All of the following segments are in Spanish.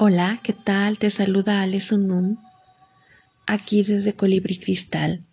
Hola, ¿qué tal? Te saluda Unum, aquí desde Colibri Cristal.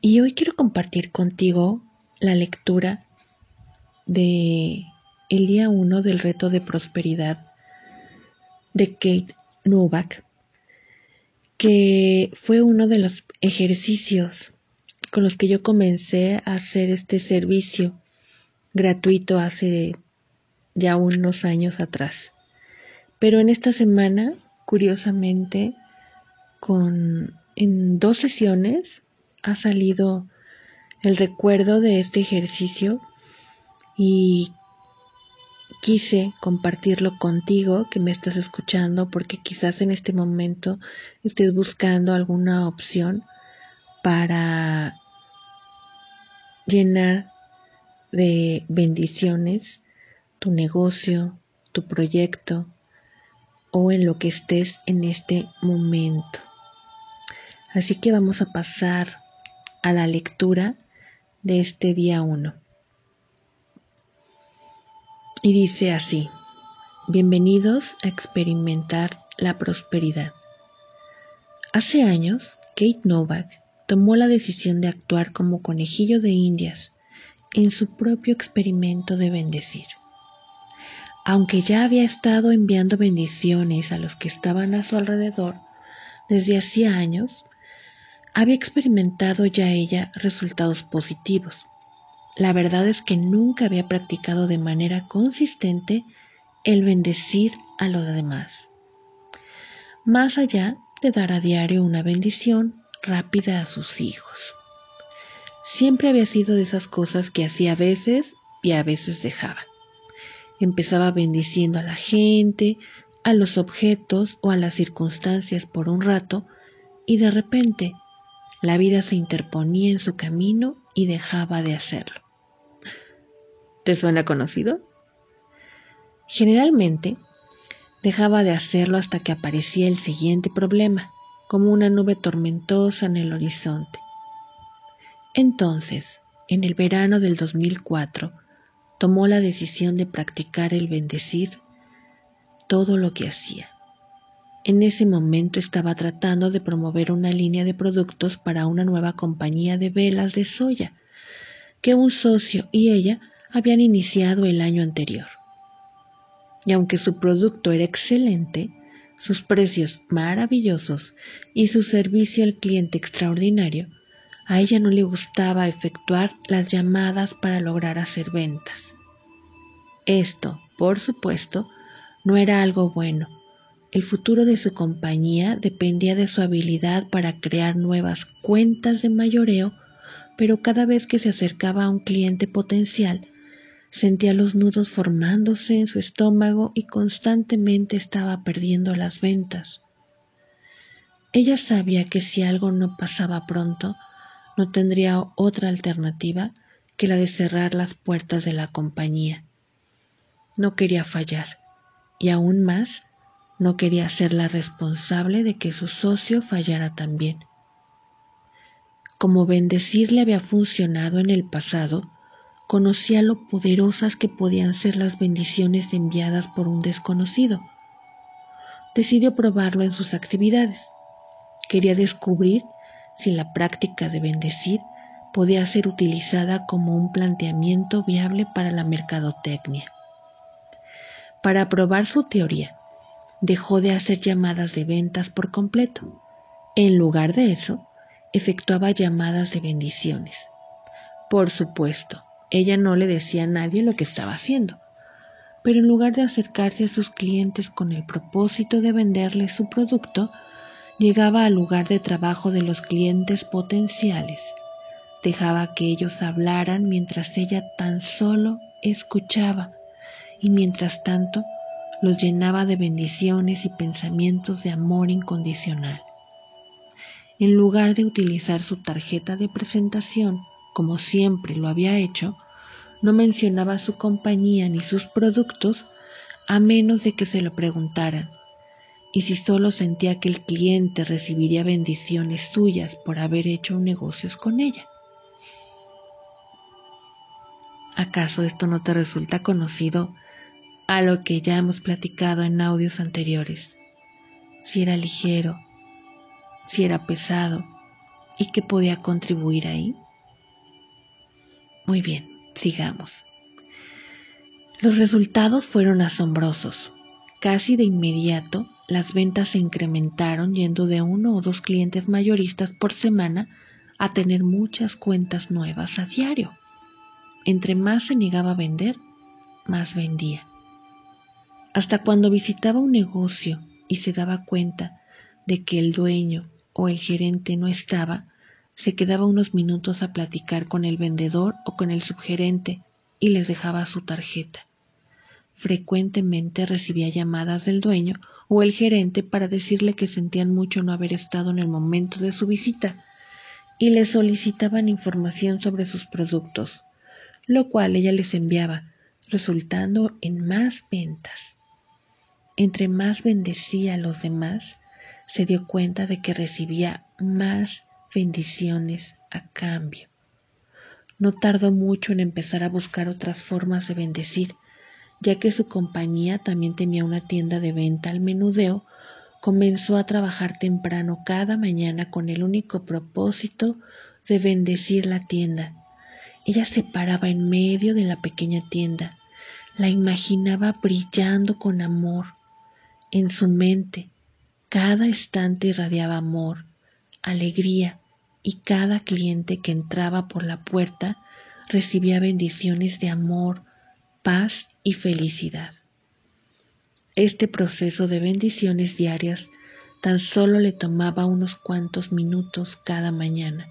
Y hoy quiero compartir contigo la lectura de el día 1 del reto de prosperidad de Kate Novak, que fue uno de los ejercicios con los que yo comencé a hacer este servicio gratuito hace ya unos años atrás. Pero en esta semana, curiosamente, con en dos sesiones ha salido el recuerdo de este ejercicio y quise compartirlo contigo que me estás escuchando porque quizás en este momento estés buscando alguna opción para llenar de bendiciones tu negocio, tu proyecto, o en lo que estés en este momento. Así que vamos a pasar a la lectura de este día 1. Y dice así, bienvenidos a experimentar la prosperidad. Hace años, Kate Novak tomó la decisión de actuar como conejillo de indias en su propio experimento de bendecir aunque ya había estado enviando bendiciones a los que estaban a su alrededor desde hacía años, había experimentado ya ella resultados positivos. La verdad es que nunca había practicado de manera consistente el bendecir a los demás. Más allá de dar a diario una bendición rápida a sus hijos. Siempre había sido de esas cosas que hacía a veces y a veces dejaba. Empezaba bendiciendo a la gente, a los objetos o a las circunstancias por un rato y de repente la vida se interponía en su camino y dejaba de hacerlo. ¿Te suena conocido? Generalmente dejaba de hacerlo hasta que aparecía el siguiente problema, como una nube tormentosa en el horizonte. Entonces, en el verano del 2004, tomó la decisión de practicar el bendecir todo lo que hacía. En ese momento estaba tratando de promover una línea de productos para una nueva compañía de velas de soya que un socio y ella habían iniciado el año anterior. Y aunque su producto era excelente, sus precios maravillosos y su servicio al cliente extraordinario, a ella no le gustaba efectuar las llamadas para lograr hacer ventas. Esto, por supuesto, no era algo bueno. El futuro de su compañía dependía de su habilidad para crear nuevas cuentas de mayoreo, pero cada vez que se acercaba a un cliente potencial, sentía los nudos formándose en su estómago y constantemente estaba perdiendo las ventas. Ella sabía que si algo no pasaba pronto, no tendría otra alternativa que la de cerrar las puertas de la compañía. No quería fallar y aún más no quería ser la responsable de que su socio fallara también. Como bendecirle había funcionado en el pasado, conocía lo poderosas que podían ser las bendiciones enviadas por un desconocido. Decidió probarlo en sus actividades. Quería descubrir si la práctica de bendecir podía ser utilizada como un planteamiento viable para la mercadotecnia. Para probar su teoría, dejó de hacer llamadas de ventas por completo. En lugar de eso, efectuaba llamadas de bendiciones. Por supuesto, ella no le decía a nadie lo que estaba haciendo, pero en lugar de acercarse a sus clientes con el propósito de venderles su producto, Llegaba al lugar de trabajo de los clientes potenciales. Dejaba que ellos hablaran mientras ella tan solo escuchaba y mientras tanto los llenaba de bendiciones y pensamientos de amor incondicional. En lugar de utilizar su tarjeta de presentación, como siempre lo había hecho, no mencionaba su compañía ni sus productos a menos de que se lo preguntaran y si solo sentía que el cliente recibiría bendiciones suyas por haber hecho negocios con ella. ¿Acaso esto no te resulta conocido a lo que ya hemos platicado en audios anteriores. Si era ligero, si era pesado y qué podía contribuir ahí. Muy bien, sigamos. Los resultados fueron asombrosos. Casi de inmediato, las ventas se incrementaron yendo de uno o dos clientes mayoristas por semana a tener muchas cuentas nuevas a diario. Entre más se negaba a vender, más vendía. Hasta cuando visitaba un negocio y se daba cuenta de que el dueño o el gerente no estaba, se quedaba unos minutos a platicar con el vendedor o con el subgerente y les dejaba su tarjeta. Frecuentemente recibía llamadas del dueño o el gerente para decirle que sentían mucho no haber estado en el momento de su visita y le solicitaban información sobre sus productos, lo cual ella les enviaba, resultando en más ventas. Entre más bendecía a los demás, se dio cuenta de que recibía más bendiciones a cambio. No tardó mucho en empezar a buscar otras formas de bendecir, ya que su compañía también tenía una tienda de venta al menudeo, comenzó a trabajar temprano cada mañana con el único propósito de bendecir la tienda. Ella se paraba en medio de la pequeña tienda, la imaginaba brillando con amor. En su mente, cada instante irradiaba amor, alegría, y cada cliente que entraba por la puerta recibía bendiciones de amor, paz y felicidad. Este proceso de bendiciones diarias tan solo le tomaba unos cuantos minutos cada mañana,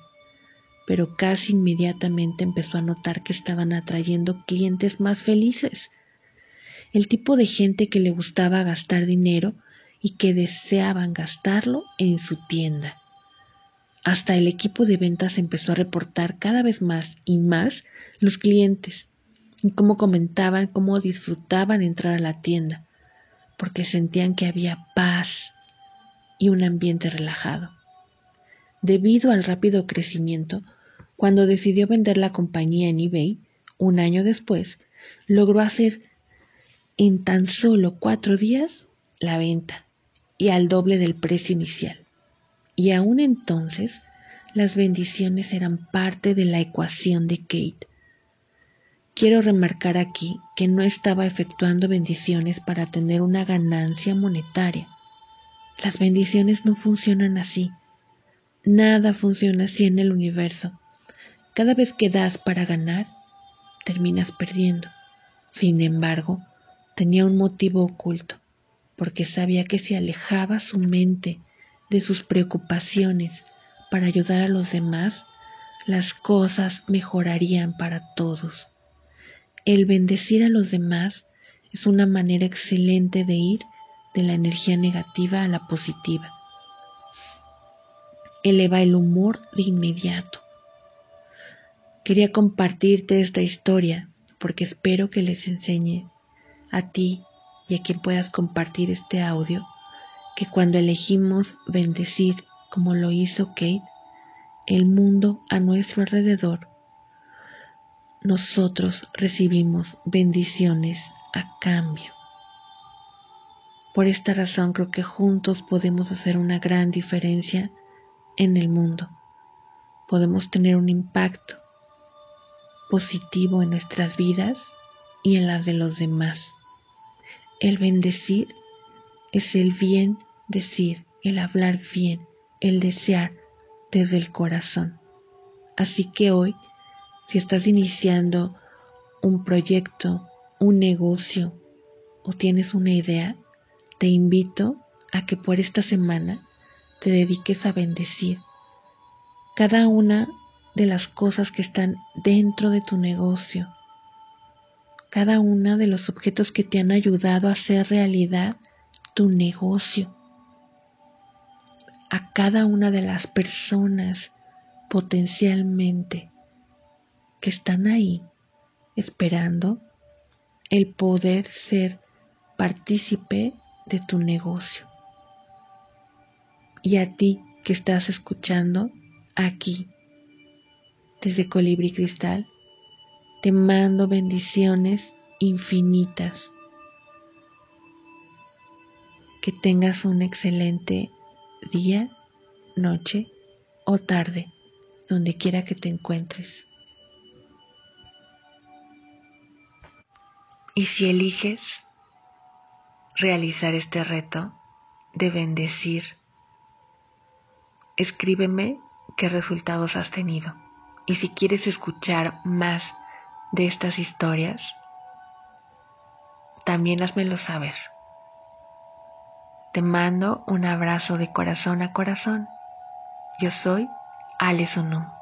pero casi inmediatamente empezó a notar que estaban atrayendo clientes más felices, el tipo de gente que le gustaba gastar dinero y que deseaban gastarlo en su tienda. Hasta el equipo de ventas empezó a reportar cada vez más y más los clientes y cómo comentaban cómo disfrutaban entrar a la tienda, porque sentían que había paz y un ambiente relajado. Debido al rápido crecimiento, cuando decidió vender la compañía en eBay, un año después, logró hacer en tan solo cuatro días la venta y al doble del precio inicial. Y aún entonces, las bendiciones eran parte de la ecuación de Kate. Quiero remarcar aquí que no estaba efectuando bendiciones para tener una ganancia monetaria. Las bendiciones no funcionan así. Nada funciona así en el universo. Cada vez que das para ganar, terminas perdiendo. Sin embargo, tenía un motivo oculto, porque sabía que si alejaba su mente de sus preocupaciones para ayudar a los demás, las cosas mejorarían para todos. El bendecir a los demás es una manera excelente de ir de la energía negativa a la positiva. Eleva el humor de inmediato. Quería compartirte esta historia porque espero que les enseñe a ti y a quien puedas compartir este audio que cuando elegimos bendecir como lo hizo Kate, el mundo a nuestro alrededor, nosotros recibimos bendiciones a cambio. Por esta razón creo que juntos podemos hacer una gran diferencia en el mundo. Podemos tener un impacto positivo en nuestras vidas y en las de los demás. El bendecir es el bien decir, el hablar bien, el desear desde el corazón. Así que hoy, si estás iniciando un proyecto, un negocio o tienes una idea, te invito a que por esta semana te dediques a bendecir cada una de las cosas que están dentro de tu negocio, cada una de los objetos que te han ayudado a hacer realidad tu negocio. A cada una de las personas potencialmente que están ahí esperando el poder ser partícipe de tu negocio. Y a ti que estás escuchando aquí desde Colibri Cristal, te mando bendiciones infinitas Que tengas un excelente día, noche o tarde, donde quiera que te encuentres. Y si eliges realizar este reto de bendecir, escríbeme qué resultados has tenido. Y si quieres escuchar más de estas historias, también házmelo saber. Te mando un abrazo de corazón a corazón. Yo soy Ale Sunum.